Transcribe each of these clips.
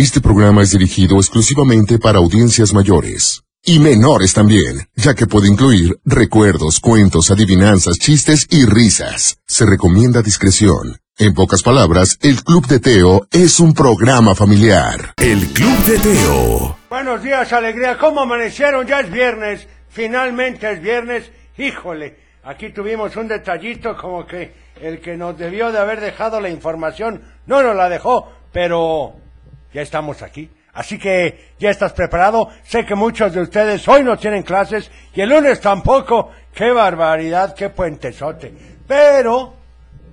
Este programa es dirigido exclusivamente para audiencias mayores. Y menores también, ya que puede incluir recuerdos, cuentos, adivinanzas, chistes y risas. Se recomienda discreción. En pocas palabras, el Club de Teo es un programa familiar. El Club de Teo. Buenos días, alegría. ¿Cómo amanecieron? Ya es viernes. Finalmente es viernes. Híjole, aquí tuvimos un detallito como que el que nos debió de haber dejado la información no nos la dejó, pero ya estamos aquí. Así que ya estás preparado. Sé que muchos de ustedes hoy no tienen clases y el lunes tampoco. ¡Qué barbaridad! ¡Qué puentesote! Pero,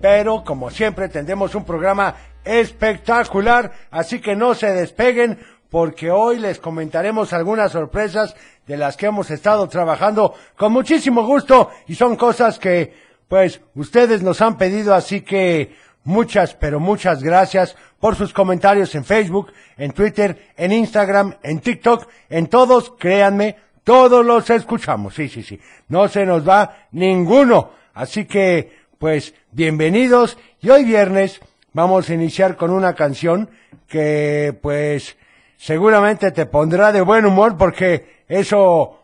pero como siempre tendremos un programa espectacular, así que no se despeguen porque hoy les comentaremos algunas sorpresas de las que hemos estado trabajando con muchísimo gusto y son cosas que pues ustedes nos han pedido, así que muchas, pero muchas gracias por sus comentarios en Facebook, en Twitter, en Instagram, en TikTok, en todos, créanme, todos los escuchamos, sí, sí, sí, no se nos va ninguno, así que pues bienvenidos. Y hoy viernes vamos a iniciar con una canción que pues seguramente te pondrá de buen humor porque eso,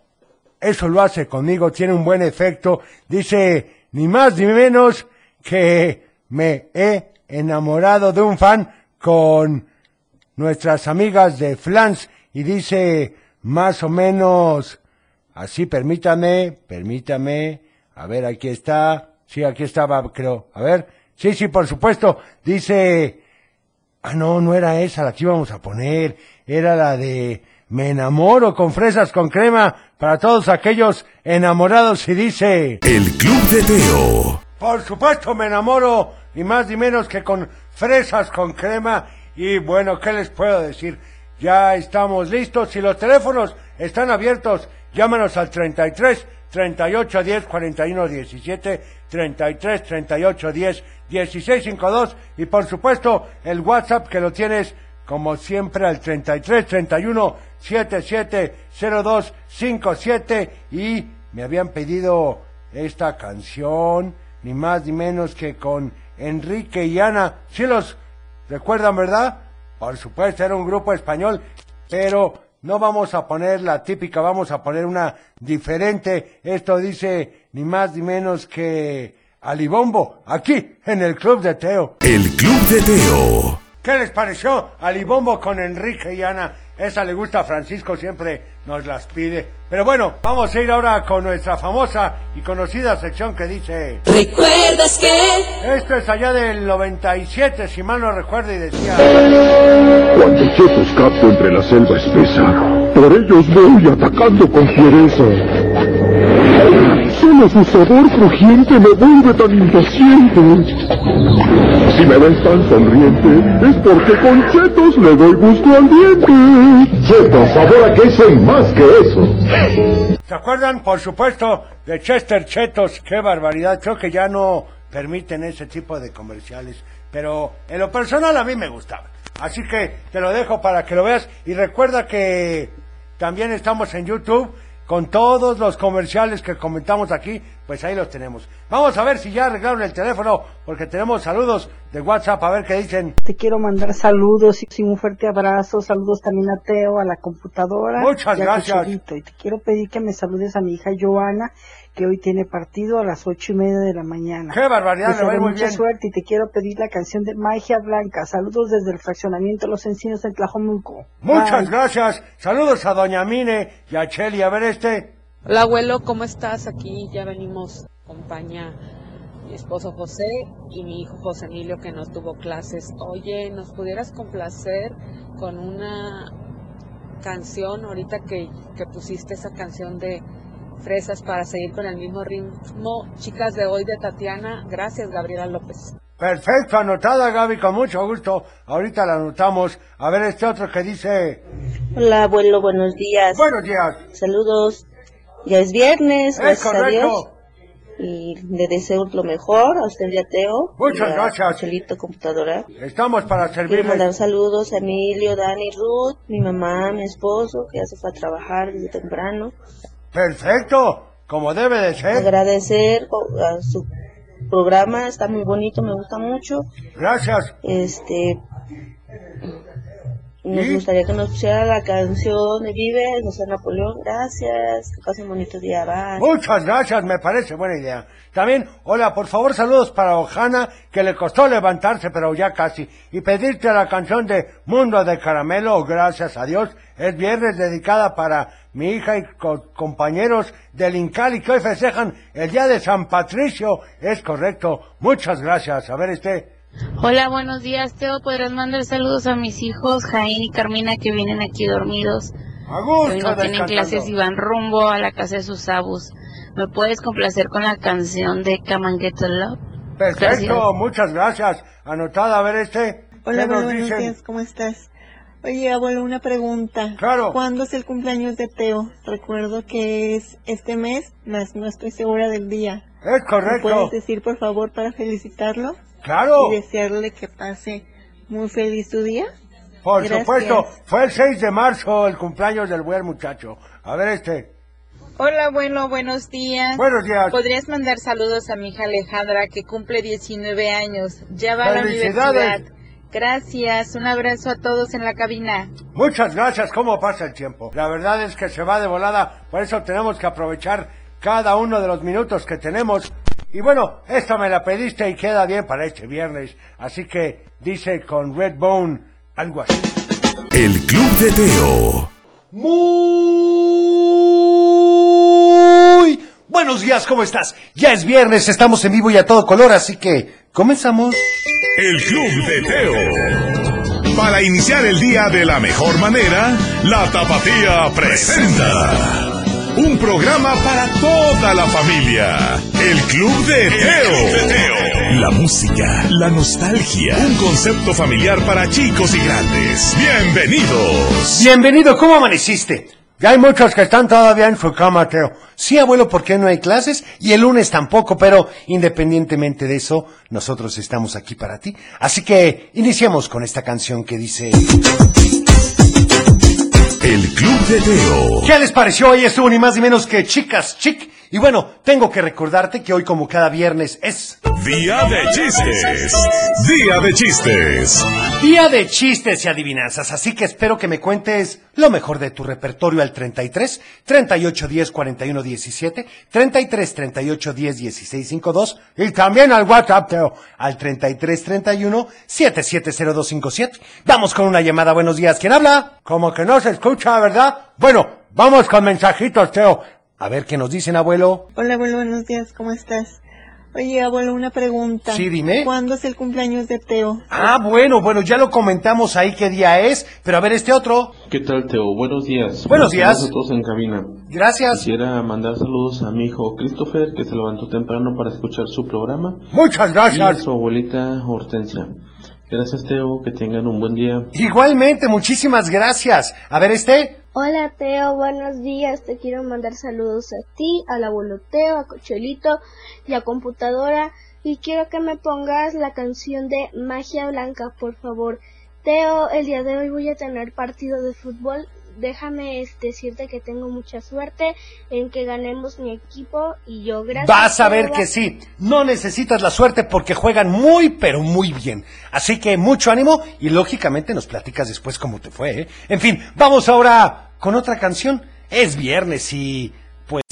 eso lo hace conmigo, tiene un buen efecto. Dice, ni más ni menos que me he enamorado de un fan con nuestras amigas de Flans y dice más o menos así, permítame, permítame, a ver, aquí está, sí, aquí estaba, creo, a ver, sí, sí, por supuesto, dice, ah, no, no era esa la que íbamos a poner, era la de me enamoro con fresas con crema para todos aquellos enamorados y dice... El Club de Teo. Por supuesto me enamoro ni más ni menos que con fresas con crema y bueno, ¿qué les puedo decir? Ya estamos listos y los teléfonos están abiertos. Llámanos al 33 38 10 41 17 33 38 10 16 52 y por supuesto el WhatsApp que lo tienes como siempre al 33 31 77 02 57 y me habían pedido esta canción ni más ni menos que con Enrique y Ana. ¿Sí los recuerdan, verdad? Por supuesto, era un grupo español, pero no vamos a poner la típica, vamos a poner una diferente. Esto dice ni más ni menos que Alibombo, aquí en el Club de Teo. El Club de Teo. ¿Qué les pareció Alibombo con Enrique y Ana? Esa le gusta a Francisco, siempre nos las pide. Pero bueno, vamos a ir ahora con nuestra famosa y conocida sección que dice... ¿Recuerdas que? Esto es allá del 97, si mal no recuerdo, y decía... Cuando chetos capto entre la selva espesa, por ellos voy atacando con fiereza. Solo su sabor crujiente me vuelve tan impaciente. Si me ves tan sonriente, es porque con chetos le doy gusto al diente. Chetos, sabor a queso y más que eso. ¿Se acuerdan, por supuesto, de Chester Chetos? ¡Qué barbaridad! Creo que ya no permiten ese tipo de comerciales. Pero en lo personal a mí me gustaba. Así que te lo dejo para que lo veas. Y recuerda que también estamos en YouTube con todos los comerciales que comentamos aquí, pues ahí los tenemos. Vamos a ver si ya arreglaron el teléfono, porque tenemos saludos de WhatsApp, a ver qué dicen. Te quiero mandar saludos y un fuerte abrazo, saludos también a Teo, a la computadora. Muchas y a gracias. Cochelito. Y te quiero pedir que me saludes a mi hija Joana, que hoy tiene partido a las ocho y media de la mañana. ¡Qué barbaridad! Le va muy mucha bien. suerte y te quiero pedir la canción de Magia Blanca. Saludos desde el fraccionamiento Los Encinos en Tlajomulco. Muchas Bye. gracias. Saludos a Doña Mine y a Cheli. A ver este. Hola abuelo, ¿cómo estás? Aquí ya venimos, acompaña mi esposo José y mi hijo José Emilio que no tuvo clases. Oye, ¿nos pudieras complacer con una canción ahorita que, que pusiste esa canción de fresas para seguir con el mismo ritmo? Chicas de hoy de Tatiana, gracias Gabriela López. Perfecto, anotada Gaby, con mucho gusto. Ahorita la anotamos. A ver este otro que dice. Hola abuelo, buenos días. Buenos días. Saludos. Ya es viernes, Es gracias a Dios. Y le deseo lo mejor a usted y a Teo. Muchas y a gracias. Chelito Computadora. Estamos para Quiero servirle. mandar saludos a Emilio, Dani, Ruth, mi mamá, mi esposo, que ya se fue a trabajar desde temprano. Perfecto, como debe de ser. Agradecer a su programa, está muy bonito, me gusta mucho. Gracias. Este, Nos gustaría que nos pusiera la canción de Vive, José Napoleón. Gracias. Que pasen bonito día. Bye. Muchas gracias, me parece buena idea. También, hola, por favor, saludos para Ojana, que le costó levantarse, pero ya casi. Y pedirte la canción de Mundo de Caramelo, gracias a Dios. Es viernes dedicada para mi hija y co- compañeros del Incali que hoy festejan el día de San Patricio. Es correcto. Muchas gracias. A ver, este. Hola, buenos días, Teo. ¿Podrás mandar saludos a mis hijos, Jaín y Carmina, que vienen aquí dormidos? A Hoy gusto, no tienen clases y van rumbo a la casa de sus abus. ¿Me puedes complacer con la canción de Come and Get the Love? Perfecto, Gracias. muchas gracias. Anotada, a ver este. Hola, ¿Qué nos abuelo, buenos dicen? días, ¿cómo estás? Oye, abuelo, una pregunta. Claro. ¿Cuándo es el cumpleaños de Teo? Recuerdo que es este mes, mas no estoy segura del día. Es ¿Me correcto. puedes decir, por favor, para felicitarlo? Claro. Y desearle que pase muy feliz su día. Por Gracias. supuesto, fue el 6 de marzo el cumpleaños del buen muchacho. A ver este. Hola, abuelo, buenos días. Buenos días. ¿Podrías mandar saludos a mi hija Alejandra, que cumple 19 años? Ya va a la ¡Felicidades! universidad. Gracias, un abrazo a todos en la cabina. Muchas gracias, ¿cómo pasa el tiempo? La verdad es que se va de volada, por eso tenemos que aprovechar cada uno de los minutos que tenemos. Y bueno, esta me la pediste y queda bien para este viernes. Así que dice con Redbone algo así. El Club de Teo. Muy buenos días, ¿cómo estás? Ya es viernes, estamos en vivo y a todo color, así que comenzamos. El Club de Teo. Para iniciar el día de la mejor manera, la Tapatía presenta un programa para toda la familia. El Club de Teo. La música, la nostalgia, un concepto familiar para chicos y grandes. Bienvenidos. Bienvenido, ¿cómo amaneciste? Ya hay muchos que están todavía en su cama, Teo. Sí, abuelo, porque no hay clases y el lunes tampoco, pero independientemente de eso, nosotros estamos aquí para ti. Así que iniciemos con esta canción que dice... El Club de Teo. ¿Qué les pareció? Hoy estuvo ni más ni menos que Chicas Chic. Y bueno, tengo que recordarte que hoy como cada viernes es... Día de chistes. Día de chistes. Día de chistes y adivinanzas, así que espero que me cuentes lo mejor de tu repertorio al 33 38 10 41 17, 33 38 10 16 52 y también al WhatsApp Teo, al 33 31 770257. Vamos con una llamada, buenos días, ¿quién habla? Como que no se escucha, ¿verdad? Bueno, vamos con mensajitos, Teo. A ver qué nos dicen, abuelo. Hola, abuelo, buenos días, ¿cómo estás? Oye, abuelo, una pregunta. Sí, dime. ¿Cuándo es el cumpleaños de Teo? Ah, bueno, bueno, ya lo comentamos ahí qué día es, pero a ver este otro. ¿Qué tal, Teo? Buenos días. Buenos días. A todos en cabina. Gracias. Quisiera mandar saludos a mi hijo Christopher, que se levantó temprano para escuchar su programa. Muchas Y a gracias. su abuelita Hortensia. Gracias, Teo. Que tengan un buen día. Igualmente, muchísimas gracias. A ver este. Hola Teo, buenos días. Te quiero mandar saludos a ti, al abuelo Teo, a Cochelito y a Computadora. Y quiero que me pongas la canción de Magia Blanca, por favor. Teo, el día de hoy voy a tener partido de fútbol. Déjame este, decirte que tengo mucha suerte en que ganemos mi equipo y yo gracias. Vas a ver que sí. No necesitas la suerte porque juegan muy, pero muy bien. Así que mucho ánimo y lógicamente nos platicas después cómo te fue. ¿eh? En fin, vamos ahora con otra canción. Es viernes y pues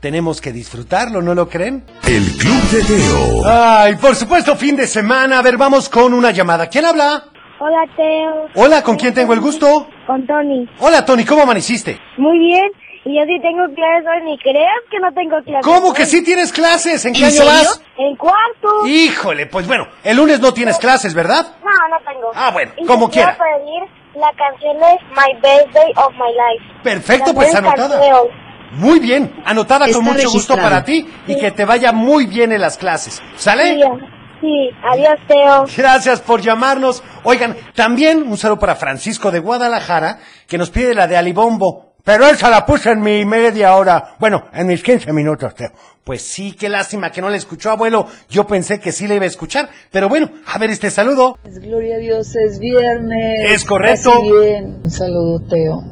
tenemos que disfrutarlo, ¿no lo creen? El Club de Teo. Ay, por supuesto, fin de semana. A ver, vamos con una llamada. ¿Quién habla? Hola Teo. Hola, ¿con quién tengo el gusto? Con Tony. Hola, Tony, ¿cómo amaneciste? Muy bien. Y yo sí tengo clases hoy, ni creas que no tengo clases. ¿Cómo hoy. que sí tienes clases? ¿En qué ¿En año serio? vas? En cuarto. Híjole, pues bueno, el lunes no tienes clases, ¿verdad? No, no tengo. Ah, bueno, Y como quiera. pedir la canción de My Best Day of My Life. Perfecto, La pues anotada. Muy bien, anotada Está con mucho gusto para ti y que te vaya muy bien en las clases. ¿Sale? Sí, sí, adiós Teo. Gracias por llamarnos. Oigan, también un saludo para Francisco de Guadalajara, que nos pide la de Alibombo. Pero esa la puse en mi media hora. Bueno, en mis 15 minutos, Teo. Pues sí, qué lástima que no le escuchó, abuelo. Yo pensé que sí le iba a escuchar. Pero bueno, a ver este saludo. Gloria a Dios, es viernes. Es correcto. Así bien. Un saludo, Teo.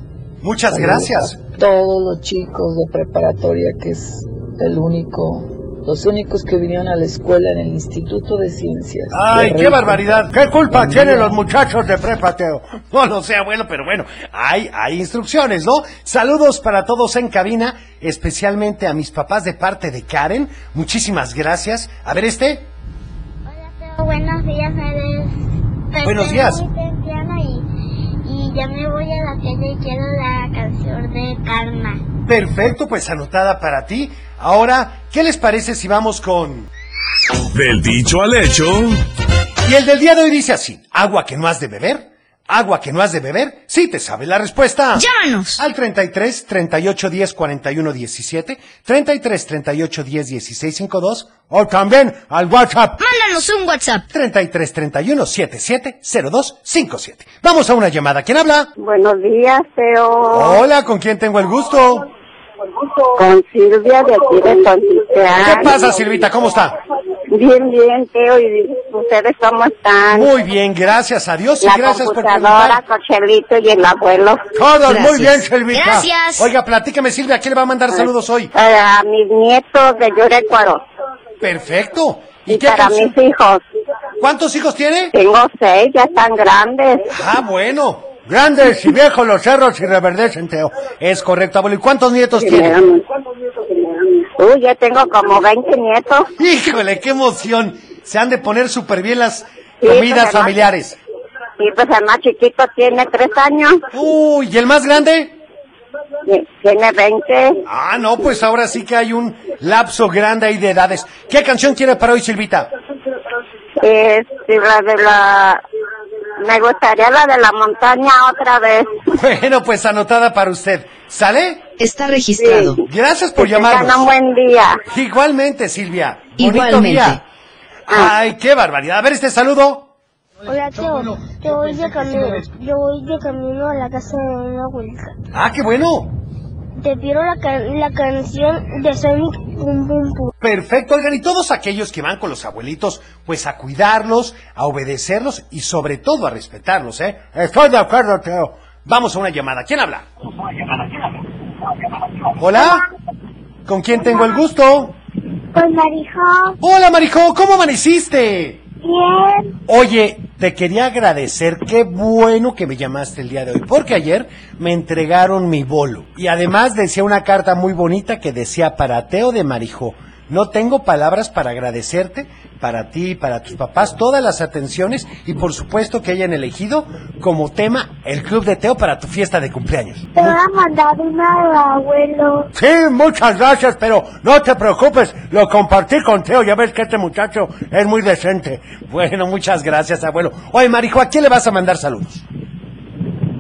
Muchas Saludos gracias. a todos los chicos de preparatoria, que es el único los únicos que vinieron a la escuela en el Instituto de Ciencias. Ay, De qué barbaridad. ¿Qué culpa tienen los muchachos de prepa, Teo? No lo sé, abuelo, pero bueno, hay, hay instrucciones, ¿no? Saludos para todos en cabina, especialmente a mis papás de parte de Karen. Muchísimas gracias. A ver este. Buenos días, eres. Buenos días. Muy temprano y, y ya me voy a la calle y quiero la canción de Karma. Perfecto, pues anotada para ti. Ahora, ¿qué les parece si vamos con... Del dicho al hecho. Y el del día de hoy dice así, agua que no has de beber, agua que no has de beber, sí te sabe la respuesta. Llámanos. Al 33 38 10 41 17, 33 38 10 16 52 o también al WhatsApp. Mándanos un WhatsApp. 33 31 77 02 57. Vamos a una llamada. ¿Quién habla? Buenos días, Teo. Hola, ¿con quién tengo el gusto? Con Silvia de aquí de. ¿Qué pasa, Silvita? ¿Cómo está? Bien, bien, Teo. ¿Y ustedes cómo están? Muy bien, gracias a Dios y La gracias por preguntar. Cochelito y el abuelo. Todos muy bien, Silvita. Gracias. Oiga, platícame, Silvia, ¿a quién le va a mandar saludos hoy? A mis nietos de Yurecuaro. Perfecto. ¿Y, Y qué para canción? mis hijos. ¿Cuántos hijos tiene? Tengo seis, ya están grandes. Ah, bueno. Grandes y viejos los cerros y reverdecen, Teo. Es correcto, abuelo. ¿Y cuántos nietos Sí, tiene? me- Uy, ya tengo como 20 nietos. Híjole, qué emoción. Se han de poner súper bien las Sí, comidas pues, familiares. Y pues el más chiquito tiene tres años. Uy, ¿y el más grande? Tiene 20. Ah, no, pues ahora sí que hay un lapso grande ahí de edades. ¿Qué canción quiere para hoy, Silvita? Este, la de la... Me gustaría la de la montaña otra vez. Bueno, pues anotada para usted. ¿Sale? Está registrado. Gracias por llamarnos. un buen día. Igualmente, Silvia. Bonito Igualmente. día. Ay, qué barbaridad. A ver este saludo. Hola, Teo. Yo voy de camino, yo voy de camino a la casa de una abuelita. Ah, qué bueno. Te pido la, can- la canción de Sonic Boom Boom Boom. Perfecto, oigan, y todos aquellos que van con los abuelitos, pues a cuidarlos, a obedecerlos y sobre todo a respetarlos, ¿eh? Estoy de acuerdo, Teo. Vamos a una llamada. ¿Quién habla? Hola. ¿Con quién tengo el gusto? Con Marijó. Hola, Marijo, ¿cómo amaneciste? Bien. Oye, te quería agradecer, qué bueno que me llamaste el día de hoy, porque ayer me entregaron mi bolo y además decía una carta muy bonita que decía para Teo de Marijó. No tengo palabras para agradecerte, para ti para tus papás, todas las atenciones y por supuesto que hayan elegido como tema el Club de Teo para tu fiesta de cumpleaños. Te voy a mandar una abuelo. Sí, muchas gracias, pero no te preocupes, lo compartí con Teo, ya ves que este muchacho es muy decente. Bueno, muchas gracias, abuelo. Oye, Marijo, ¿a quién le vas a mandar saludos?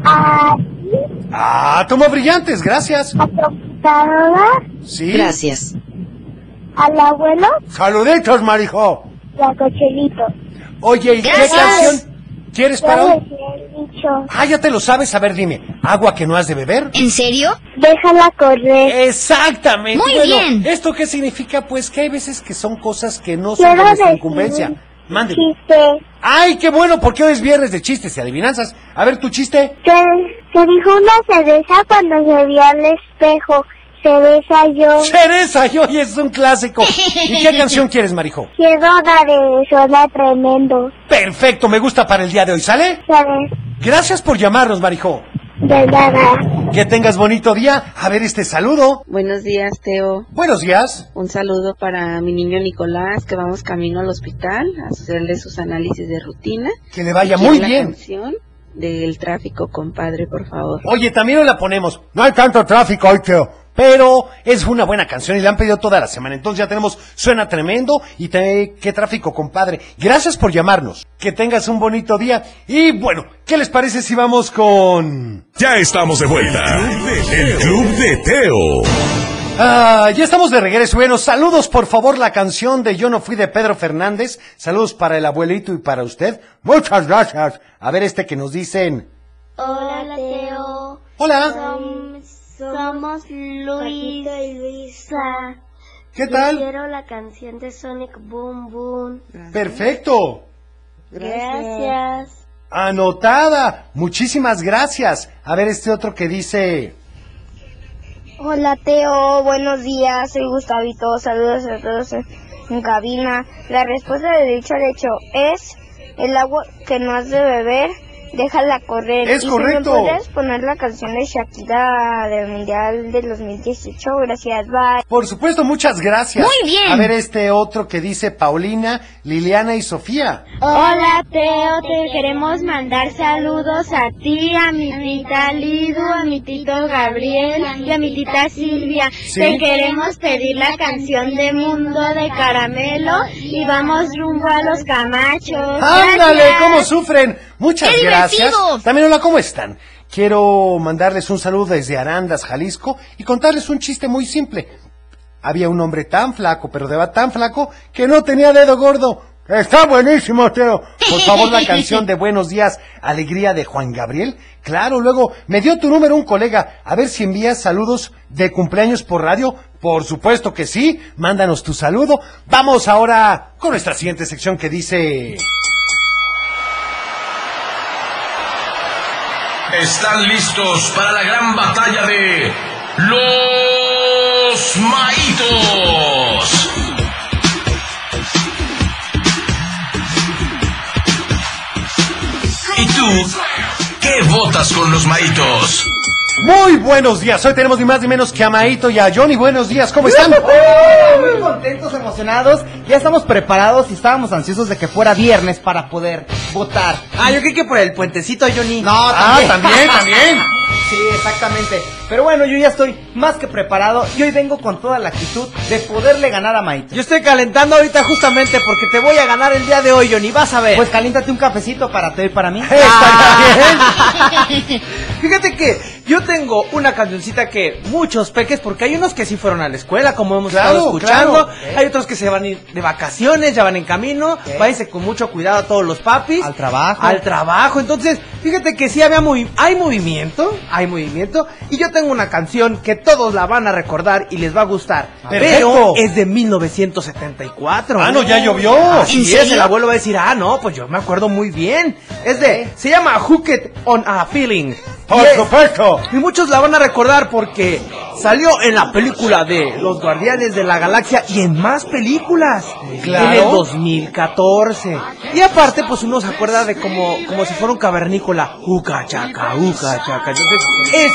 A Ah, tomo brillantes, gracias. computadora, Sí. Gracias. al abuelo Saluditos, Marijo. Y a Cochelito. Oye, ¿y qué canción quieres para hoy? Ah, ya te lo sabes, a ver, dime. ¿Agua que no has de beber? ¿En serio? Déjala correr. Exactamente. Muy Bueno, bien. ¿Esto qué significa? Pues que hay veces que son cosas que no son de nuestra incumbencia. Mande. chiste. Ay, qué bueno, porque hoy es viernes de chistes y adivinanzas. A ver, tu chiste. Que, que dijo una cereza cuando se vio al espejo. Cereza yo. Cereza, y hoy es un clásico. ¿Y qué canción quieres, Marijo? Quiero la de Suena Tremendo. Perfecto, me gusta para el día de hoy, ¿sale? ¿Sabes? Gracias por llamarnos, Marijo. De nada. Que tengas bonito día. A ver este saludo. Buenos días, Teo. Buenos días. Un saludo para mi niño Nicolás, que vamos camino al hospital a hacerle sus análisis de rutina. Que le vaya muy la bien. canción del tráfico, compadre, por favor. Oye, también la ponemos. No hay tanto tráfico hoy, Teo. Pero es una buena canción y la han pedido toda la semana. Entonces ya tenemos Suena Tremendo y te- qué tráfico, compadre. Gracias por llamarnos. Que tengas un bonito día. Y bueno, ¿qué les parece si vamos con... Ya estamos de vuelta. El Club de Teo. Ah, ya estamos de regreso. Bueno, saludos por favor la canción de Yo no fui de Pedro Fernández. Saludos para el abuelito y para usted. Muchas gracias. A ver este que nos dicen. Hola, Teo. Hola. Som- somos Luis y Luisa. ¿Qué tal? Quiero la canción de Sonic Boom Boom. Perfecto. Gracias. Anotada. Muchísimas gracias. A ver este otro que dice. Hola Teo, buenos días, soy Gustavito, saludos a todos en, en cabina. La respuesta de dicho al hecho es el agua que no has de beber, déjala correr. Es y correcto. Si me puedes poner la canción de Shakira del Mundial del 2018, gracias, bye. Por supuesto, muchas gracias. Muy bien. A ver este otro que dice Paulina, Liliana y Sofía. Hola Teo, te queremos mandar saludos a ti, a mi tita Lidu, a mi tito Gabriel y a mi tita Silvia. Sí. Te queremos pedir la canción de Mundo de Caramelo y vamos rumbo a los Camachos. ¡Ándale! ¿Cómo sufren? Muchas ¡Qué gracias. divertido! También hola, ¿cómo están? Quiero mandarles un saludo desde Arandas, Jalisco, y contarles un chiste muy simple. Había un hombre tan flaco, pero de tan flaco, que no tenía dedo gordo. Está buenísimo, Teo. Por favor, la canción de Buenos Días, Alegría de Juan Gabriel. Claro, luego me dio tu número un colega. A ver si envías saludos de cumpleaños por radio. Por supuesto que sí. Mándanos tu saludo. Vamos ahora con nuestra siguiente sección que dice... ¿Están listos para la gran batalla de los maitos? ¿Y tú qué votas con los maitos? Muy buenos días. Hoy tenemos ni más ni menos que a Maito y a Johnny. Buenos días. ¿Cómo están? Muy contentos, emocionados. Ya estamos preparados y estábamos ansiosos de que fuera viernes para poder votar. Ah, yo creí que por el puentecito, Johnny. No, Ah, también. también, también. Sí, exactamente. Pero bueno, yo ya estoy más que preparado y hoy vengo con toda la actitud de poderle ganar a Maito. Yo estoy calentando ahorita justamente porque te voy a ganar el día de hoy, Johnny. Vas a ver. Pues caliéntate un cafecito para ti y para mí. Fíjate que yo tengo una cancioncita que muchos peques, porque hay unos que sí fueron a la escuela, como hemos Claro, estado escuchando. claro. Hay otros que se van a ir de vacaciones, ya van en camino. Váyanse con mucho cuidado a todos los papis. Al trabajo. Al trabajo. Entonces, fíjate que sí había movi- hay movimiento, hay movimiento. Y yo tengo una canción que todos la van a recordar y les va a gustar. Perfecto. Pero es de 1974. Ah, no, ya llovió. Así ¿En es, serio? el abuelo va a decir, ah, no, pues yo me acuerdo muy bien. Es de, se llama Hooked on a Feeling. Por Y y muchos la van a recordar porque salió en la película de Los Guardianes de la Galaxia y en más películas. Claro. En el 2014. Y aparte, pues uno se acuerda de como, como si fuera un cavernícola. Uca chaca, uca chaca. Entonces, es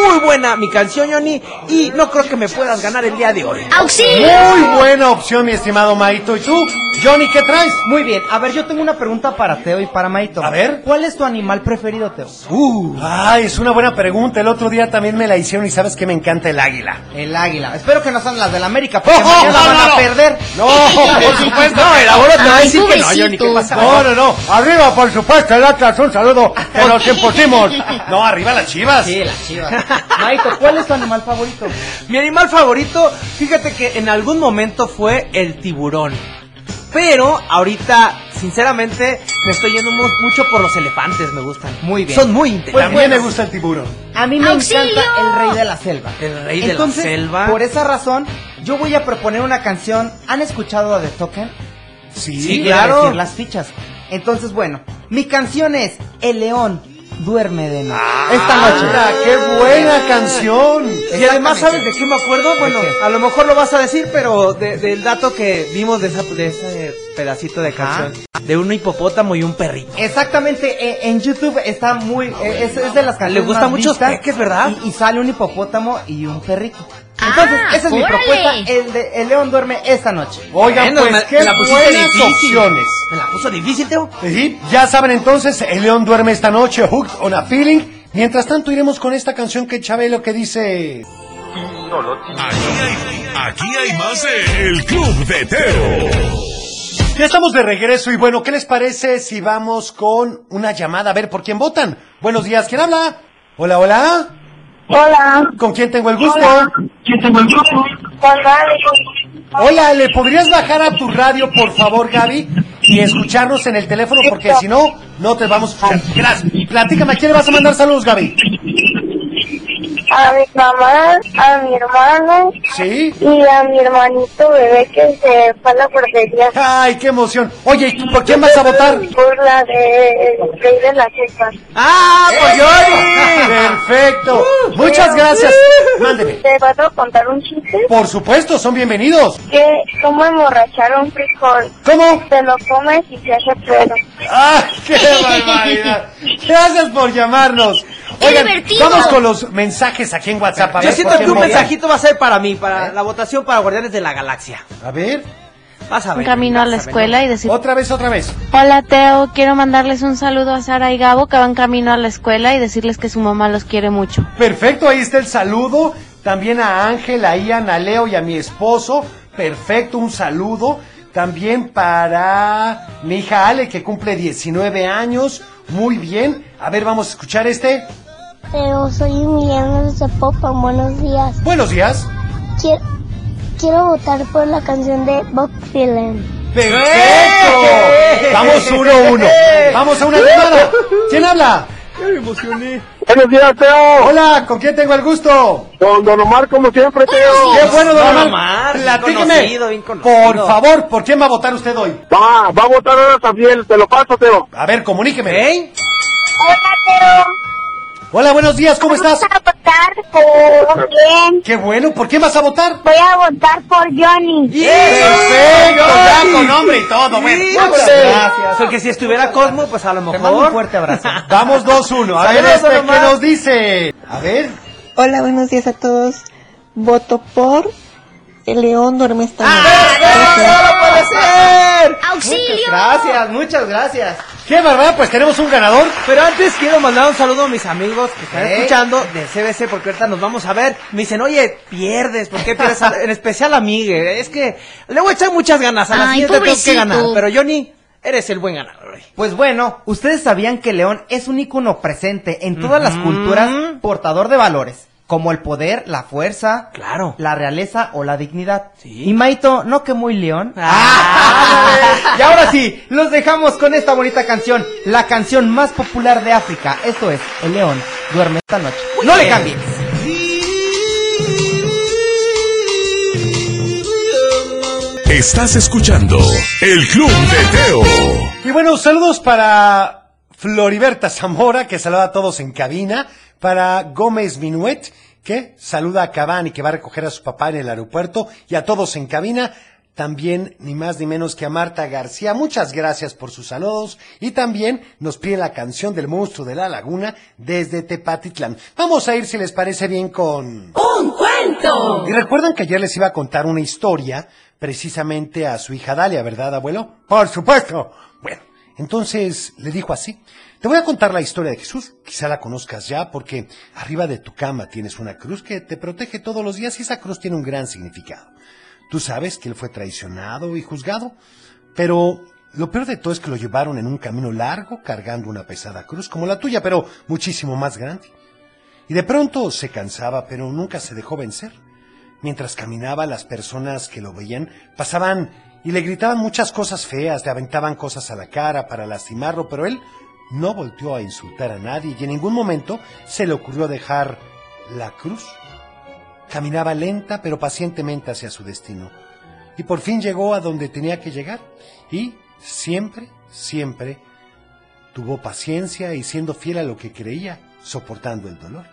muy buena mi canción, Johnny. Y no creo que me puedas ganar el día de hoy. Muy buena opción, mi estimado Maito. ¿Y tú, Johnny, qué traes? Muy bien, a ver, yo tengo una pregunta para Teo y para Maito. A ver. ¿Cuál es tu animal preferido, Teo? Uh, ay, es una buena pregunta. El otro día también me la hicieron y sabes que me encanta el águila. El águila. Espero que no sean las del América, porque ¡Oh, mañana no, van no, a no! perder. No, por supuesto. No, el abuelo te va a decir que no. Johnny. ¿Qué pasa? No, no, no. Arriba, por supuesto, el Atlas. Un saludo que pusimos. No, arriba las chivas. Sí, las chivas. Maito, ¿cuál es tu animal favorito? Mi animal favorito, fíjate que en algún momento fue el tiburón. Pero ahorita, sinceramente, me estoy yendo mu- mucho por los elefantes, me gustan. Muy bien. Son muy inteligentes. También me gusta el tiburón. A mí me ¡Auxilio! encanta el rey de la selva. El rey de Entonces, la selva. Por esa razón, yo voy a proponer una canción. ¿Han escuchado a The Token? Sí, Sí, Voy a claro. decir las fichas. Entonces, bueno, mi canción es El León duerme de noche. Esta noche. ¡Anda, qué buena canción! Y además, ¿sabes de qué me acuerdo? Bueno, a lo mejor lo vas a decir, pero de- del dato que vimos de, esa- de ese pedacito de canción. De un hipopótamo y un perrito. Exactamente, eh, en YouTube está muy, eh, es, es de las canciones Le gusta más mucho vistas, peques, ¿verdad? Y, y sale un hipopótamo y un perrito. Entonces, Ah, esa es mi propuesta, el de El León duerme esta noche. Oigan, Bueno, pues me- qué la buenas difícil. opciones. ¿Me la puso difícil, Teo? Sí, ya saben entonces, el león duerme esta noche, Hooked on a Feeling. Mientras tanto iremos con esta canción que Chabelo que dice... Aquí hay, aquí hay más de El Club de Teo. Ya estamos de regreso y bueno, ¿qué les parece si vamos con una llamada a ver por quién votan? Buenos días, ¿quién habla? Hola, hola. Hola. ¿Con quién tengo el gusto? ¿Quién tengo el gusto? Con Gaby. Hola, ¿le podrías bajar a tu radio, por favor, Gaby? Y escucharnos en el teléfono, porque si no, no te vamos a escuchar. Gracias. Platícame, ¿a quién le vas a mandar saludos, Gaby? A mi mamá, a mi hermano ¿Sí? y a mi hermanito bebé que se fue a la guardería. Ay, qué emoción. Oye, ¿y por quién vas a votar? Por la de Rey de las Cepas. ¡Ah, pues Johnny! Perfecto. Muchas gracias. mándeme. ¿Te puedo contar un chiste? Por supuesto, son bienvenidos. Que cómo emborrachar un frijol. ¿Cómo? Te lo comes y se hace pedo. ¡Ah, qué barbaridad! Gracias por llamarnos. Oigan, divertido! vamos con los mensajes aquí en WhatsApp. A Yo ver, siento ¿por que un mensajito va a ser para mí, para la votación para Guardianes de la Galaxia. A ver. Vas a Un ver. camino a la escuela y decir, Otra vez, otra vez. hola Teo, quiero mandarles un saludo a Sara y Gabo que van camino a la escuela y decirles que su mamá los quiere mucho. Perfecto, ahí está el saludo. También a Ángel, a Ian, a Leo y a mi esposo. Perfecto, un saludo. También para mi hija Ale, que cumple 19 años. Muy bien. A ver, vamos a escuchar este. Pero soy Emiliano de Zapopan, buenos días. Buenos días. Quiero, quiero votar por la canción de Bob Dylan. ¡Perfecto! Vamos uno a uno. Vamos a una llamada. ¿Quién habla? Me emocioné. Buenos días, Teo. Hola, ¿con quién tengo el gusto? Don Don Omar, como siempre, Teo. Qué bueno, don Don Omar. Platíqueme. conocido, bien conocido. Por favor, ¿por quién va a votar usted hoy? Va, va a votar ahora también, te lo paso, Teo. A ver, comuníqueme. ¿Eh? Hola, Teo. Hola, buenos días, ¿cómo estás? Vamos a votar por quién. Qué bueno, ¿por quién vas a votar? Voy a votar por Johnny. Perfecto, ya con nombre y todo, bueno. Sí, Muchas gracias. Porque si estuviera Cosmo, pues a lo Te mando un mejor. fuerte abrazo. Vamos 2-1. A ver, este, ¿qué nos dice? A ver. Hola, buenos días a todos. Voto por El León duerme esta noche. ¡No puede ser! ¡Auxilio! Gracias, muchas gracias. Qué barbaridad, pues tenemos un ganador. Pero antes quiero mandar un saludo a mis amigos que están ¿Eh? escuchando de CBC porque ahorita nos vamos a ver. Me dicen, oye, pierdes, ¿por qué pierdes? A- en especial a Migue. Es que le voy a echar muchas ganas. A la Ay, siguiente tengo que ganar. Pero Johnny, eres el buen ganador hoy. Pues bueno, ustedes sabían que León es un ícono presente en todas las culturas, portador de valores, como el poder, la fuerza, Claro. la realeza o la dignidad. Sí. Y Maito, ¿no que muy león? Ah. y ahora sí, los dejamos con esta bonita canción, la canción más popular de África. Esto es El León duerme esta noche. no le cambies. Estás escuchando El Club de Teo. Y bueno, saludos para Floriberta Zamora, que saluda a todos en cabina. Para Gómez Minuet, que saluda a Cavani, que va a recoger a su papá en el aeropuerto. Y a todos en cabina. También, ni más ni menos que a Marta García. Muchas gracias por sus saludos. Y también nos pide la canción del monstruo de la laguna desde Tepatitlán. Vamos a ir, si les parece bien, con... ¡Un cuento! Y recuerdan que ayer les iba a contar una historia precisamente a su hija Dalia, ¿verdad, abuelo? Por supuesto. Bueno, entonces le dijo así. Te voy a contar la historia de Jesús. Quizá la conozcas ya porque arriba de tu cama tienes una cruz que te protege todos los días y esa cruz tiene un gran significado. Tú sabes que él fue traicionado y juzgado, pero lo peor de todo es que lo llevaron en un camino largo cargando una pesada cruz como la tuya, pero muchísimo más grande. Y de pronto se cansaba, pero nunca se dejó vencer. Mientras caminaba, las personas que lo veían pasaban y le gritaban muchas cosas feas, le aventaban cosas a la cara para lastimarlo, pero él no volteó a insultar a nadie y en ningún momento se le ocurrió dejar la cruz. Caminaba lenta pero pacientemente hacia su destino. Y por fin llegó a donde tenía que llegar. Y siempre, siempre tuvo paciencia y siendo fiel a lo que creía, soportando el dolor.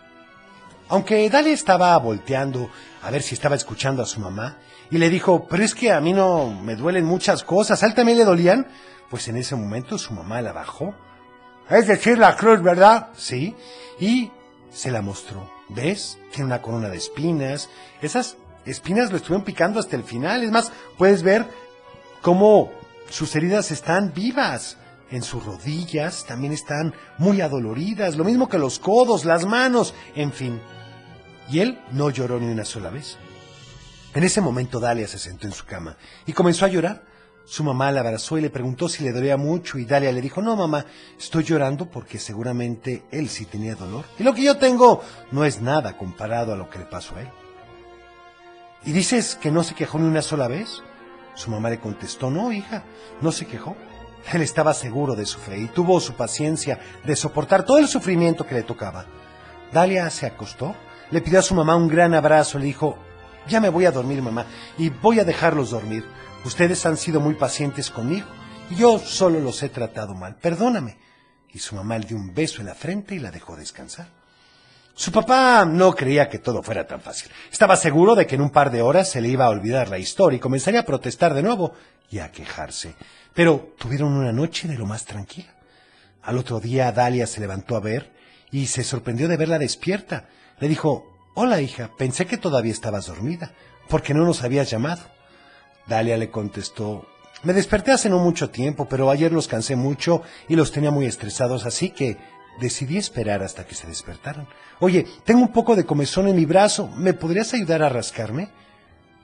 Aunque Dalia estaba volteando a ver si estaba escuchando a su mamá, y le dijo, pero es que a mí no me duelen muchas cosas, ¿a él también le dolían? Pues en ese momento su mamá la bajó. Es decir, la cruz, ¿verdad? Sí. Y se la mostró. ¿Ves? Tiene una corona de espinas. Esas espinas lo estuvieron picando hasta el final. Es más, puedes ver cómo sus heridas están vivas. En sus rodillas también están muy adoloridas, lo mismo que los codos, las manos, en fin. Y él no lloró ni una sola vez. En ese momento Dalia se sentó en su cama y comenzó a llorar. Su mamá la abrazó y le preguntó si le dolía mucho y Dalia le dijo, no mamá, estoy llorando porque seguramente él sí tenía dolor. Y lo que yo tengo no es nada comparado a lo que le pasó a él. ¿Y dices que no se quejó ni una sola vez? Su mamá le contestó, no, hija, no se quejó. Él estaba seguro de su fe y tuvo su paciencia de soportar todo el sufrimiento que le tocaba. Dalia se acostó, le pidió a su mamá un gran abrazo, le dijo, ya me voy a dormir, mamá, y voy a dejarlos dormir. Ustedes han sido muy pacientes conmigo y yo solo los he tratado mal. Perdóname. Y su mamá le dio un beso en la frente y la dejó descansar. Su papá no creía que todo fuera tan fácil. Estaba seguro de que en un par de horas se le iba a olvidar la historia y comenzaría a protestar de nuevo y a quejarse. Pero tuvieron una noche de lo más tranquila. Al otro día Dalia se levantó a ver y se sorprendió de verla despierta. Le dijo, Hola hija, pensé que todavía estabas dormida. ¿Por qué no nos habías llamado? Dalia le contestó, me desperté hace no mucho tiempo, pero ayer los cansé mucho y los tenía muy estresados, así que decidí esperar hasta que se despertaran. Oye, tengo un poco de comezón en mi brazo, ¿me podrías ayudar a rascarme?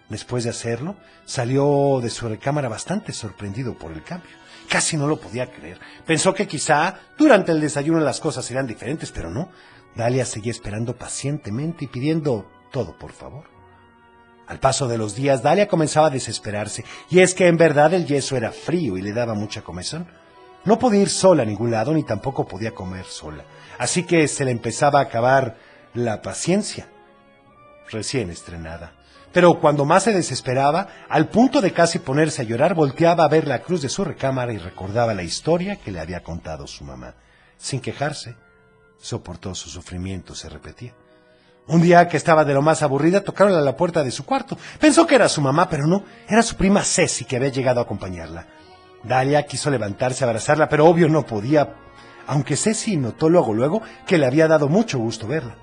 Después de hacerlo, salió de su recámara bastante sorprendido por el cambio. Casi no lo podía creer. Pensó que quizá durante el desayuno las cosas serían diferentes, pero no. Dalia seguía esperando pacientemente y pidiendo todo, por favor. Al paso de los días, Dalia comenzaba a desesperarse, y es que en verdad el yeso era frío y le daba mucha comezón. No podía ir sola a ningún lado, ni tampoco podía comer sola. Así que se le empezaba a acabar la paciencia. Recién estrenada. Pero cuando más se desesperaba, al punto de casi ponerse a llorar, volteaba a ver la cruz de su recámara y recordaba la historia que le había contado su mamá. Sin quejarse, soportó su sufrimiento, se repetía. Un día que estaba de lo más aburrida, tocaron a la puerta de su cuarto. Pensó que era su mamá, pero no, era su prima Ceci que había llegado a acompañarla. Dalia quiso levantarse a abrazarla, pero obvio no podía, aunque Ceci notó luego luego que le había dado mucho gusto verla.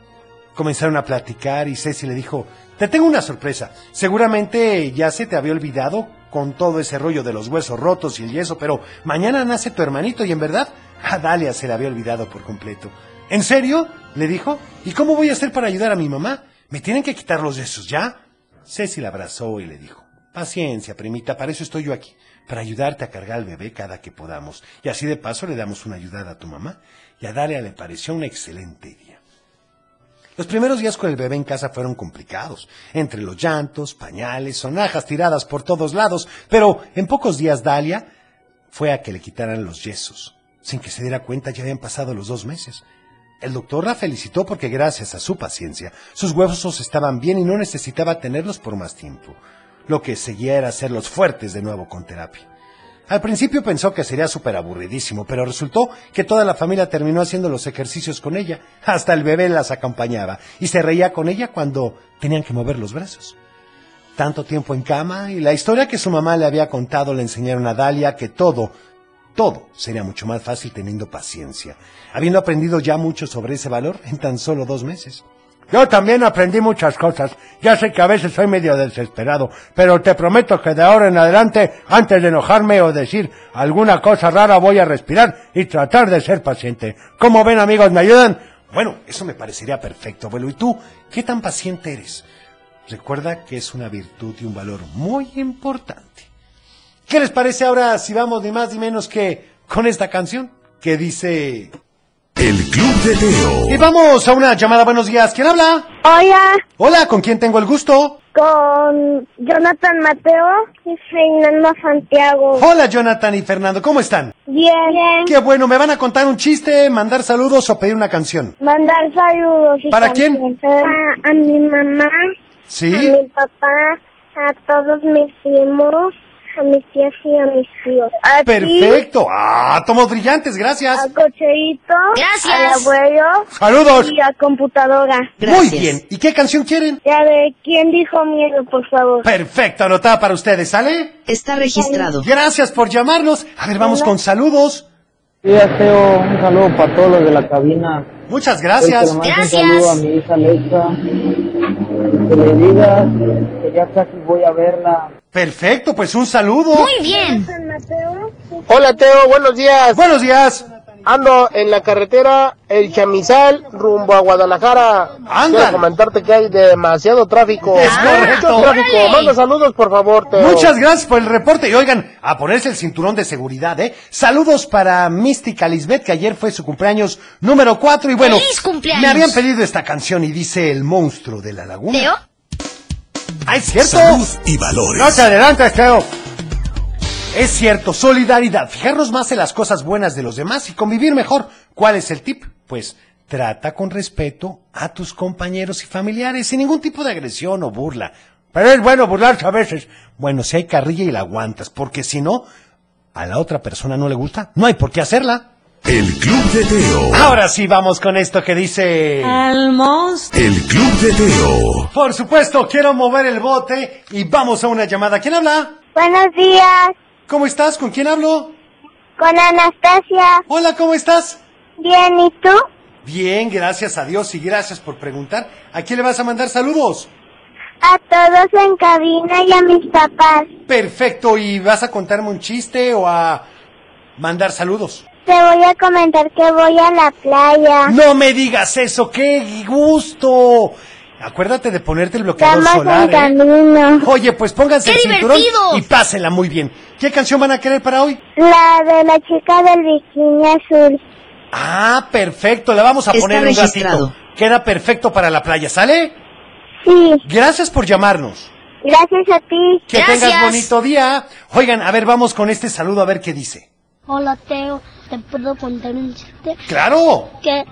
Comenzaron a platicar y Ceci le dijo, te tengo una sorpresa. Seguramente ya se te había olvidado con todo ese rollo de los huesos rotos y el yeso, pero mañana nace tu hermanito y en verdad a Dalia se le había olvidado por completo. ¿En serio? Le dijo. ¿Y cómo voy a hacer para ayudar a mi mamá? ¿Me tienen que quitar los yesos ya? Ceci la abrazó y le dijo, paciencia, primita, para eso estoy yo aquí, para ayudarte a cargar al bebé cada que podamos. Y así de paso le damos una ayudada a tu mamá. Y a Dalia le pareció una excelente idea. Los primeros días con el bebé en casa fueron complicados, entre los llantos, pañales, sonajas tiradas por todos lados, pero en pocos días Dalia fue a que le quitaran los yesos. Sin que se diera cuenta ya habían pasado los dos meses. El doctor la felicitó porque gracias a su paciencia, sus huesos estaban bien y no necesitaba tenerlos por más tiempo. Lo que seguía era hacerlos fuertes de nuevo con terapia. Al principio pensó que sería súper aburridísimo, pero resultó que toda la familia terminó haciendo los ejercicios con ella. Hasta el bebé las acompañaba y se reía con ella cuando tenían que mover los brazos. Tanto tiempo en cama y la historia que su mamá le había contado le enseñaron a Dalia que todo, todo sería mucho más fácil teniendo paciencia, habiendo aprendido ya mucho sobre ese valor en tan solo dos meses. Yo también aprendí muchas cosas. Ya sé que a veces soy medio desesperado, pero te prometo que de ahora en adelante, antes de enojarme o decir alguna cosa rara, voy a respirar y tratar de ser paciente. ¿Cómo ven amigos? ¿Me ayudan? Bueno, eso me parecería perfecto, abuelo. ¿Y tú? ¿Qué tan paciente eres? Recuerda que es una virtud y un valor muy importante. ¿Qué les parece ahora si vamos ni más ni menos que con esta canción que dice... El Club de Teo. Y vamos a una llamada. Buenos días. ¿Quién habla? Hola, Hola, ¿con quién tengo el gusto? con Jonathan Mateo y Fernando Santiago. Hola, Jonathan y Fernando. ¿Cómo están? Bien. Qué bueno. ¿Me van a contar un chiste, mandar saludos o pedir una canción? Mandar saludos. y ¿Para quién? canciones. A, a mi mamá, ¿Sí? a mi papá, a todos mis primos, a mis tías y a mis tíos. A ti, Perfecto. Ah, tomos brillantes. Gracias. a Cocheito, Gracias. al abuelo Saludos. y a computadora. Muy bien. ¿Y qué canción quieren? Ya de quién dijo miedo, por favor. Perfecto, anotada para ustedes, ¿sale? Está registrado. Gracias por llamarnos. A ver, vamos con saludos. Sí, Teo, un saludo para todos los de la cabina. Muchas gracias. Gracias. Un saludo a mi hija Alexa. Que le digas que ya casi voy a verla. Perfecto, pues un saludo. Muy bien. Hola Teo, buenos días. Buenos días. Ando en la carretera El Chamizal rumbo a Guadalajara. Ándale. Quiero comentarte que hay demasiado tráfico. Es correcto. Mucho tráfico. Manda saludos, por favor, Teo. Muchas gracias por el reporte. Y oigan, a ponerse el cinturón de seguridad, ¿eh? Saludos para Mística Lisbeth, que ayer fue su cumpleaños número 4. Y bueno, ¡Feliz cumpleaños! me habían pedido esta canción y dice El monstruo de la laguna. ¿Teo? Ah, es cierto. Salud y valores. No te adelantes, Teo. Es cierto, solidaridad, fijarnos más en las cosas buenas de los demás y convivir mejor. ¿Cuál es el tip? Pues trata con respeto a tus compañeros y familiares, sin ningún tipo de agresión o burla. Pero es bueno burlarse a veces. Bueno, si hay carrilla y la aguantas, porque si no, a la otra persona no le gusta, no hay por qué hacerla. El Club de Teo. Ahora sí vamos con esto que dice... Al monstruo. El Club de Teo. Por supuesto, quiero mover el bote y vamos a una llamada. ¿Quién habla? Buenos días, ¿Cómo estás? ¿Con quién hablo? con Anastasia. Hola, ¿cómo estás? Bien, ¿y tú? Bien, gracias a Dios y gracias por preguntar. ¿A quién le vas a mandar saludos? A todos en cabina y a mis papás. Perfecto, ¿y vas a contarme un chiste o a mandar saludos? Te voy a comentar que voy a la playa. No me digas eso, qué gusto. Acuérdate de ponerte el bloqueador Estamos solar. en ¿eh? camino. Oye, pues pónganse ¡Qué el cinturón divertidos! y pásenla muy bien. ¿Qué canción van a querer para hoy? La de la chica del bikini azul. Ah, perfecto, la vamos a Está poner un registrado. ratito. Queda perfecto para la playa, ¿sale? Sí, Gracias por llamarnos. gracias a ti. Que Gracias. tengas bonito día. Oigan, a ver, vamos con este saludo a ver qué dice. Hola Teo, ¿te puedo contar un chiste? ¡Claro! Que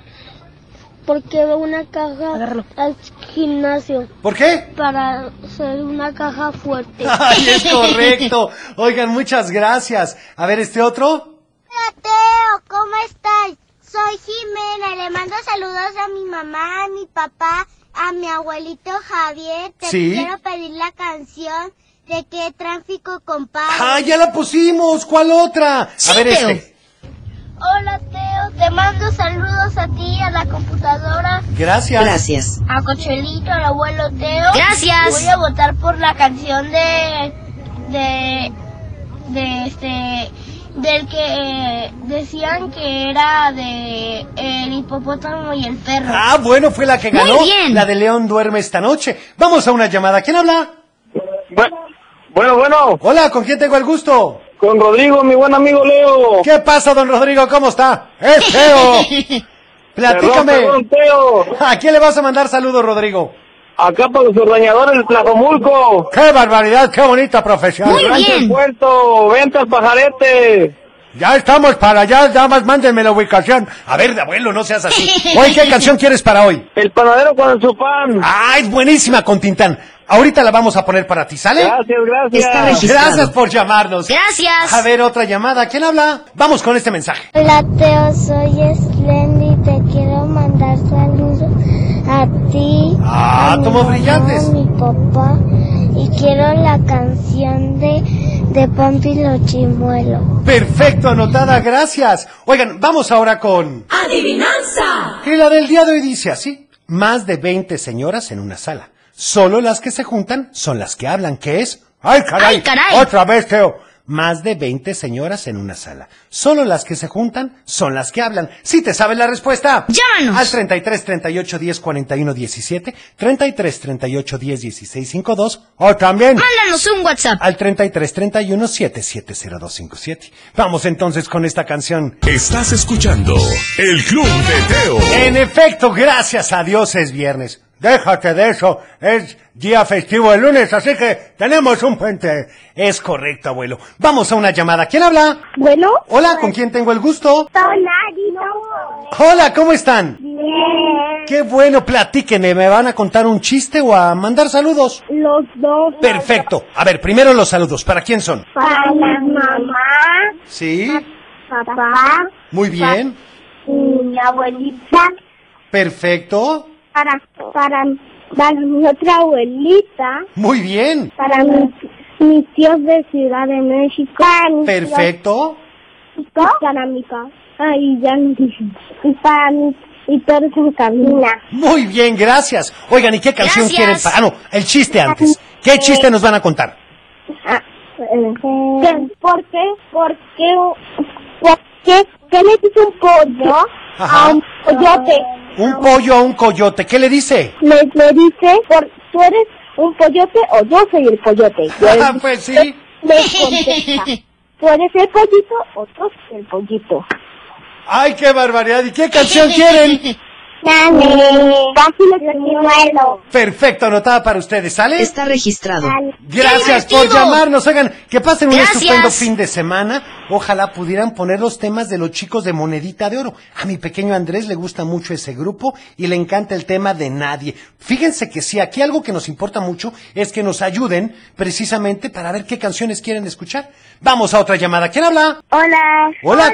porque veo una caja al gimnasio ¿Por qué? para ser una caja fuerte. ¡Ay, es correcto! Oigan, muchas gracias. A ver, ¿este otro? Hola Teo, ¿cómo estás? Soy Jimena, le mando saludos a mi mamá, a mi papá, a mi abuelito Javier. Te Sí. quiero pedir la canción de qué tráfico compadre. ¡Ah, ya la pusimos! ¿Cuál otra? A ver, Teo. este. Hola Teo, te mando saludos a ti, a la computadora, Gracias. Gracias. a Cochelito, al abuelo Teo. Gracias. Voy a votar por la canción de de de este del que eh, decían que era de el hipopótamo y el perro. Ah, bueno, fue la que Muy ganó. bien. La de León duerme esta noche. Vamos a una llamada. ¿Quién habla? Bueno, bueno, Hola, ¿con quién tengo el gusto? con Rodrigo, mi buen amigo Leo. ¿Qué pasa, don Rodrigo? ¿Cómo está? ¡Es feo! Platícame. Perdón, perdón, Teo. ¿A quién le vas a mandar saludos, Rodrigo? Acá para los ordeñadores del Tlajomulco. ¡Qué barbaridad! ¡Qué bonita profesión! Muy Rancho bien. Puerto, ventas pajarete. Ya estamos para allá, nada más mándenme la ubicación. A ver, de abuelo, no seas así. Oye, ¿qué canción quieres para hoy? El panadero con su pan. ¡Ah, es buenísima con Tintán! Ahorita la vamos a poner para ti, ¿sale? Gracias, gracias. Está registrado. Gracias por llamarnos. Gracias. A ver, otra llamada. ¿Quién habla? Vamos con este mensaje. Hola Teo, soy Slendy, te quiero mandar saludos a ti, Ah, a mi tomos mamá, brillantes. a mi papá y quiero la canción de de Pampi los Chimuelos. Perfecto, anotada, gracias. Oigan, vamos ahora con... Adivinanza. Y la del día de hoy dice así. Más de 20 señoras en una sala. Solo las que se juntan son las que hablan, ¿qué es? ¡Ay, caray! ¡Ay, caray! Otra vez, Teo. Más de 20 señoras en una sala. Solo las que se juntan son las que hablan. Si te sabes la respuesta. Llámanos. Al 33 38 10 41 17, 33 38 10 16 52 o también Mándanos un WhatsApp. al 33 31 770257. Vamos entonces con esta canción. Estás escuchando El Club de Teo. En efecto, gracias a Dios es viernes. Déjate de eso, es día festivo el lunes, así que tenemos un puente. Es correcto, abuelo. Vamos a una llamada. ¿Quién habla? Bueno, Hola, ¿con quién tengo el gusto? hola, ¿cómo están? Bien. Qué bueno, platíquenme. ¿Me van a contar un chiste o a mandar saludos? Los dos. Perfecto. A ver, primero los saludos. ¿Para quién son? Para la mamá, Sí, papá muy bien. y mi abuelita. Perfecto. Para, para, para mi otra abuelita. Muy bien. Para mis, mis tíos de Ciudad de México. Perfecto. tíos- para mi papá. Ay, ya dije. Y para mi, y todos en cabina. Muy bien, gracias. Oigan, ¿y qué canción Gracias. quieren? para- Ah, no, el chiste antes. ¿Qué chiste nos van a contar? Ah, eh, ¿qué- ¿Por qué? ¿Por qué? ¿Por qué? ¿Qué le dice un pollo Ajá. a un coyote? Un pollo a un coyote. ¿Qué le dice? Le dice, por, ¿tú eres un coyote o yo soy el coyote? Ah, pues sí. Le contesta, ¿tú eres el pollito o yo soy el pollito? Ay, qué barbaridad. ¿Y qué canción quieren? Dame, casi lo. Perfecto, anotada para ustedes, ¿sale? Está registrado. Gracias ¡Qué por llamarnos. Oigan, que pasen un Gracias. estupendo fin de semana. Ojalá pudieran poner los temas de los chicos de Monedita de Oro. A mi pequeño Andrés le gusta mucho ese grupo y le encanta el tema de nadie. Fíjense que sí, aquí algo que nos importa mucho es que nos ayuden precisamente para ver qué canciones quieren escuchar. Vamos a otra llamada. ¿Quién habla? Hola. Hola.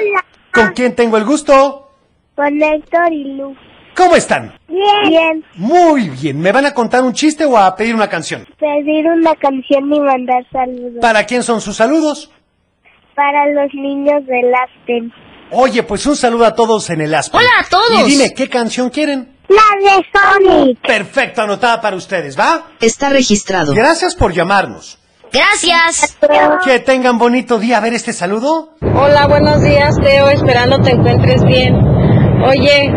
¿Con quién tengo el gusto? Con Héctor y Lu. ¿Cómo están? Bien. Bien. Muy bien. ¿Me van a contar un chiste o a pedir una canción? Pedir una canción y mandar saludos. ¿Para quién son sus saludos? Para los niños del Aspen. Oye, pues un saludo a todos en el Aspen. Hola a todos. Y dime, ¿qué canción quieren? La de Sonic. Perfecto, anotada para ustedes, ¿va? Está registrado. Gracias por llamarnos. Gracias. Que tengan bonito día. A ver este saludo. Hola, buenos días, Teo. Esperando te encuentres bien. Oye,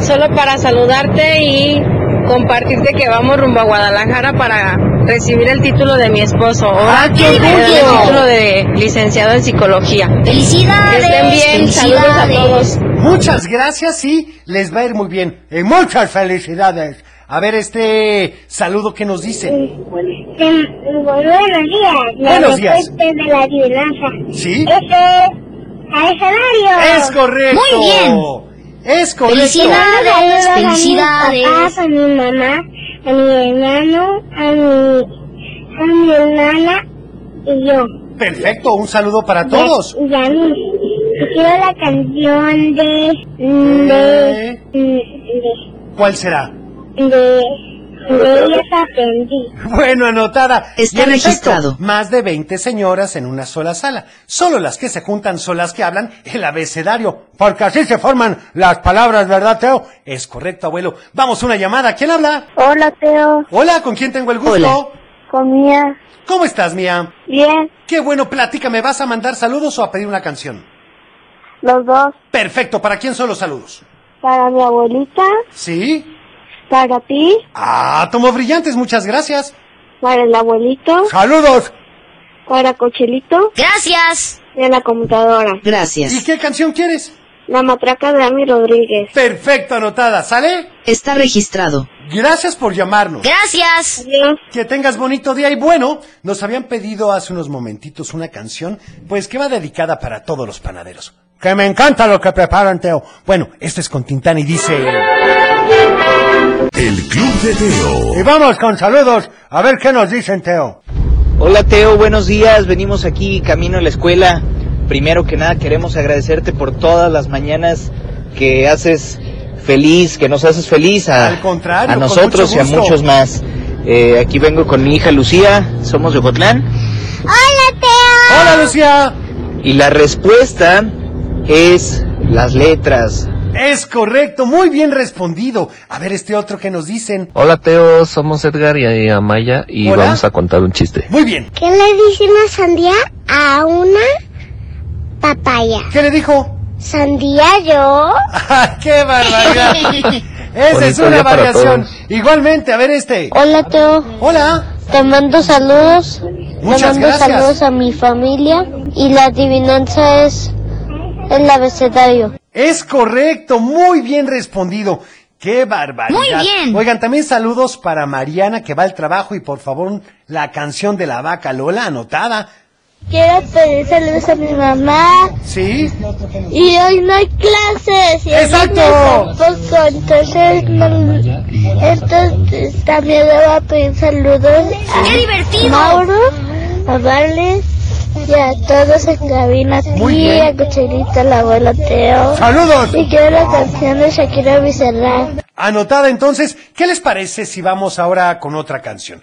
solo para saludarte y compartirte que vamos rumbo a Guadalajara para recibir el título de mi esposo. Ahora ¡Ah, qué dan el orgullo! título de licenciado en psicología. ¡Felicidades! Que estén bien. Saludos a todos. Muchas gracias y les va a ir muy bien. Y muchas felicidades. A ver este saludo que nos dicen. Buenos días. La Buenos días. de la adivinanza. ¿Sí? Ese abecedario. Es correcto. Muy bien. Es correcto. Felicidades, A mi felicidades. papá, a mi mamá, a mi hermano, a mi, a mi hermana y yo. Perfecto, un saludo para todos. Y a mí. Quiero la canción de... de... de... ¿Cuál será? de... Bueno, anotada. Está efecto, registrado. más de 20 señoras en una sola sala. Solo las que se juntan son las que hablan el abecedario. Porque así se forman las palabras, ¿verdad, Teo? Es correcto, abuelo. Vamos, una llamada. ¿Quién habla? Hola, Teo. Hola, ¿con quién tengo el gusto? Hola. Comía. ¿Cómo estás, Mía? Bien. Qué bueno, platícame. ¿Vas a mandar saludos o a pedir una canción? Los dos. Perfecto, ¿para quién son los saludos? Para mi abuelita. ¿Sí? Para ti. Ah, tomo brillantes, muchas gracias. Para el abuelito. ¡Saludos! Para Cochelito. Gracias. Y a la computadora. ¿Y Gracias. qué canción quieres? La matraca de Ami Rodríguez. Perfecto, anotada, ¿sale? Está registrado. Gracias por llamarnos. Gracias. Adiós. Que tengas bonito día y bueno, nos habían pedido hace unos momentitos una canción, pues que va dedicada para todos los panaderos. Que me encanta lo que preparan, Teo. Bueno, esto es con Tintán y dice... El Club de Teo. Y vamos con saludos, a ver qué nos dicen, Teo. Hola Teo, buenos días. Venimos aquí camino a la escuela. Primero que nada queremos agradecerte por todas las mañanas que haces feliz, que nos haces feliz a, Al contrario, a con nosotros y a muchos más. Eh, aquí vengo con mi hija Lucía, somos de Ocotlán. Hola, Teo. Hola, Lucía. Y la respuesta es las letras. Es correcto, muy bien respondido. A ver este otro que nos dicen. Hola Teo, somos Edgar y Amaya y Hola. vamos a contar un chiste. Muy bien. ¿Qué le dice una sandía a una papaya? ¿Qué le dijo? ¿Sandía yo? ¡Ah, ¡Qué barbaridad! Esa es una variación. Igualmente, a ver este. Hola, Teo. Hola. Te mando saludos. Muchas Te mando gracias. saludos a mi familia. Y la adivinanza es el abecedario. Es correcto, muy bien respondido. ¡Qué barbaridad! Muy bien. Oigan, también saludos para Mariana que va al trabajo y por favor la canción de la vaca Lola anotada. Quiero pedir saludos a mi mamá. ¿Sí? Y hoy no hay clases. Y ¡Exacto! tampoco, entonces, no- entonces también le voy a pedir saludos a ¡Qué divertido! Mauro, a Vales y a todos en cabina, a Muy ti, bien. a Cucharita, al abuelo Teo. ¡Saludos! Y quiero la canción de Shakira Bizarrap. Anotada entonces, ¿qué les parece si vamos ahora con otra canción?